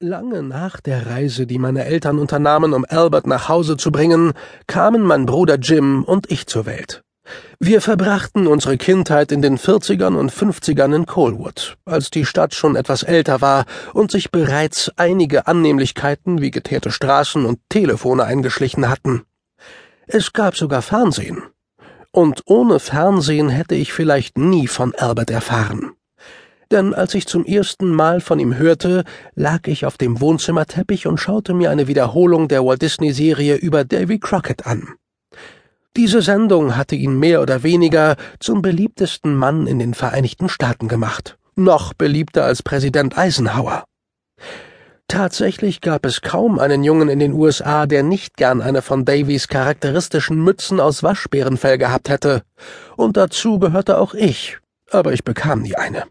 Lange nach der Reise, die meine Eltern unternahmen, um Albert nach Hause zu bringen, kamen mein Bruder Jim und ich zur Welt. Wir verbrachten unsere Kindheit in den 40ern und 50ern in Colwood, als die Stadt schon etwas älter war und sich bereits einige Annehmlichkeiten wie geteerte Straßen und Telefone eingeschlichen hatten. Es gab sogar Fernsehen. Und ohne Fernsehen hätte ich vielleicht nie von Albert erfahren denn als ich zum ersten Mal von ihm hörte, lag ich auf dem Wohnzimmerteppich und schaute mir eine Wiederholung der Walt Disney-Serie über Davy Crockett an. Diese Sendung hatte ihn mehr oder weniger zum beliebtesten Mann in den Vereinigten Staaten gemacht, noch beliebter als Präsident Eisenhower. Tatsächlich gab es kaum einen Jungen in den USA, der nicht gern eine von Davys charakteristischen Mützen aus Waschbärenfell gehabt hätte, und dazu gehörte auch ich, aber ich bekam nie eine.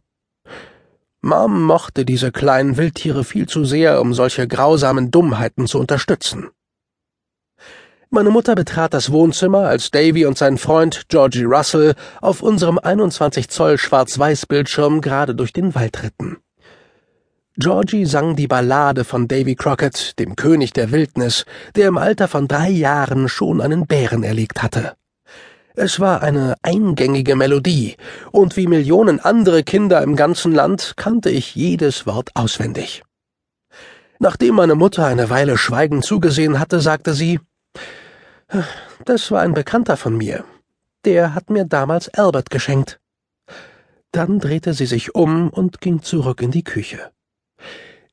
Mom mochte diese kleinen Wildtiere viel zu sehr, um solche grausamen Dummheiten zu unterstützen. Meine Mutter betrat das Wohnzimmer, als Davy und sein Freund Georgie Russell auf unserem 21 Zoll Schwarz-Weiß-Bildschirm gerade durch den Wald ritten. Georgie sang die Ballade von Davy Crockett, dem König der Wildnis, der im Alter von drei Jahren schon einen Bären erlegt hatte. Es war eine eingängige Melodie, und wie Millionen andere Kinder im ganzen Land kannte ich jedes Wort auswendig. Nachdem meine Mutter eine Weile schweigend zugesehen hatte, sagte sie Das war ein Bekannter von mir. Der hat mir damals Albert geschenkt. Dann drehte sie sich um und ging zurück in die Küche.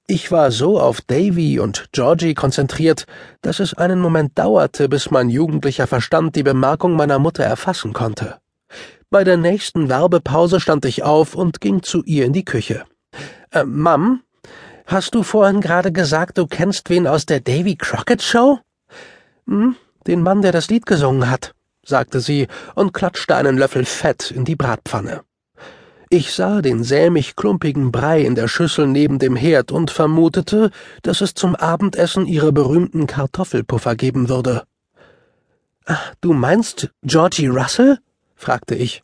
Ich war so auf Davy und Georgie konzentriert, dass es einen Moment dauerte, bis mein jugendlicher Verstand die Bemerkung meiner Mutter erfassen konnte. Bei der nächsten Werbepause stand ich auf und ging zu ihr in die Küche. Äh, Mom, hast du vorhin gerade gesagt, du kennst wen aus der Davy Crockett Show? Hm, den Mann, der das Lied gesungen hat, sagte sie und klatschte einen Löffel Fett in die Bratpfanne. Ich sah den sämig klumpigen Brei in der Schüssel neben dem Herd und vermutete, dass es zum Abendessen ihre berühmten Kartoffelpuffer geben würde. Ach, du meinst Georgie Russell? fragte ich.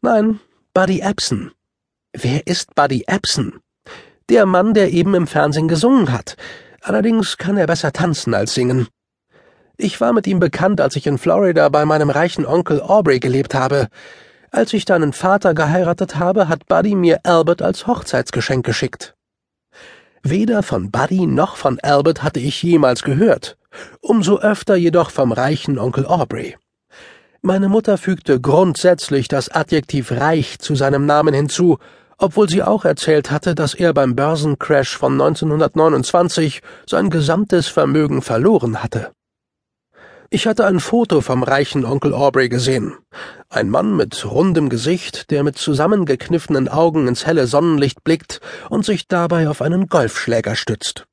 Nein, Buddy Epson. Wer ist Buddy Epson? Der Mann, der eben im Fernsehen gesungen hat. Allerdings kann er besser tanzen als singen. Ich war mit ihm bekannt, als ich in Florida bei meinem reichen Onkel Aubrey gelebt habe. Als ich deinen Vater geheiratet habe, hat Buddy mir Albert als Hochzeitsgeschenk geschickt. Weder von Buddy noch von Albert hatte ich jemals gehört, umso öfter jedoch vom reichen Onkel Aubrey. Meine Mutter fügte grundsätzlich das Adjektiv reich zu seinem Namen hinzu, obwohl sie auch erzählt hatte, dass er beim Börsencrash von 1929 sein gesamtes Vermögen verloren hatte. Ich hatte ein Foto vom reichen Onkel Aubrey gesehen. Ein Mann mit rundem Gesicht, der mit zusammengekniffenen Augen ins helle Sonnenlicht blickt und sich dabei auf einen Golfschläger stützt.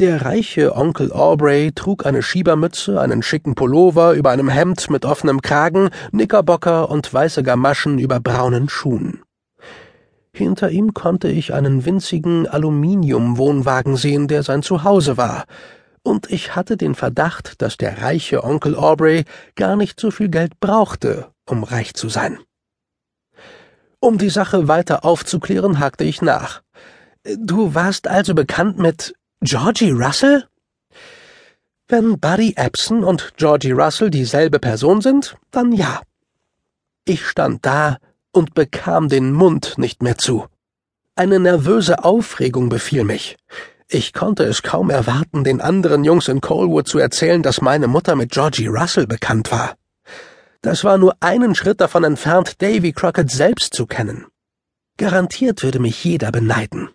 Der reiche Onkel Aubrey trug eine Schiebermütze, einen schicken Pullover über einem Hemd mit offenem Kragen, Knickerbocker und weiße Gamaschen über braunen Schuhen. Hinter ihm konnte ich einen winzigen Aluminiumwohnwagen sehen, der sein Zuhause war, und ich hatte den Verdacht, dass der reiche Onkel Aubrey gar nicht so viel Geld brauchte, um reich zu sein. Um die Sache weiter aufzuklären, hakte ich nach. Du warst also bekannt mit Georgie Russell? Wenn Buddy Epson und Georgie Russell dieselbe Person sind, dann ja. Ich stand da und bekam den Mund nicht mehr zu. Eine nervöse Aufregung befiel mich. Ich konnte es kaum erwarten, den anderen Jungs in Colwood zu erzählen, dass meine Mutter mit Georgie Russell bekannt war. Das war nur einen Schritt davon entfernt, Davy Crockett selbst zu kennen. Garantiert würde mich jeder beneiden.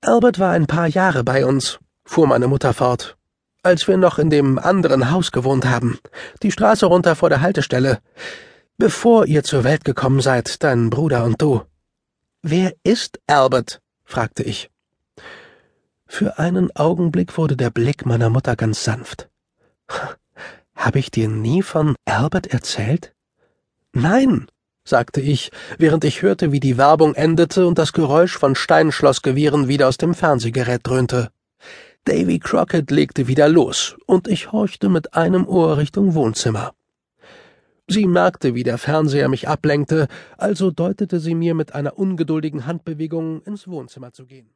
Albert war ein paar Jahre bei uns, fuhr meine Mutter fort, als wir noch in dem anderen Haus gewohnt haben, die Straße runter vor der Haltestelle, bevor ihr zur Welt gekommen seid, dein Bruder und du. Wer ist Albert? fragte ich. Für einen Augenblick wurde der Blick meiner Mutter ganz sanft. Habe ich dir nie von Albert erzählt? Nein, sagte ich, während ich hörte, wie die Werbung endete und das Geräusch von Steinschlossgewehren wieder aus dem Fernsehgerät dröhnte. Davy Crockett legte wieder los, und ich horchte mit einem Ohr Richtung Wohnzimmer. Sie merkte, wie der Fernseher mich ablenkte, also deutete sie mir mit einer ungeduldigen Handbewegung, ins Wohnzimmer zu gehen.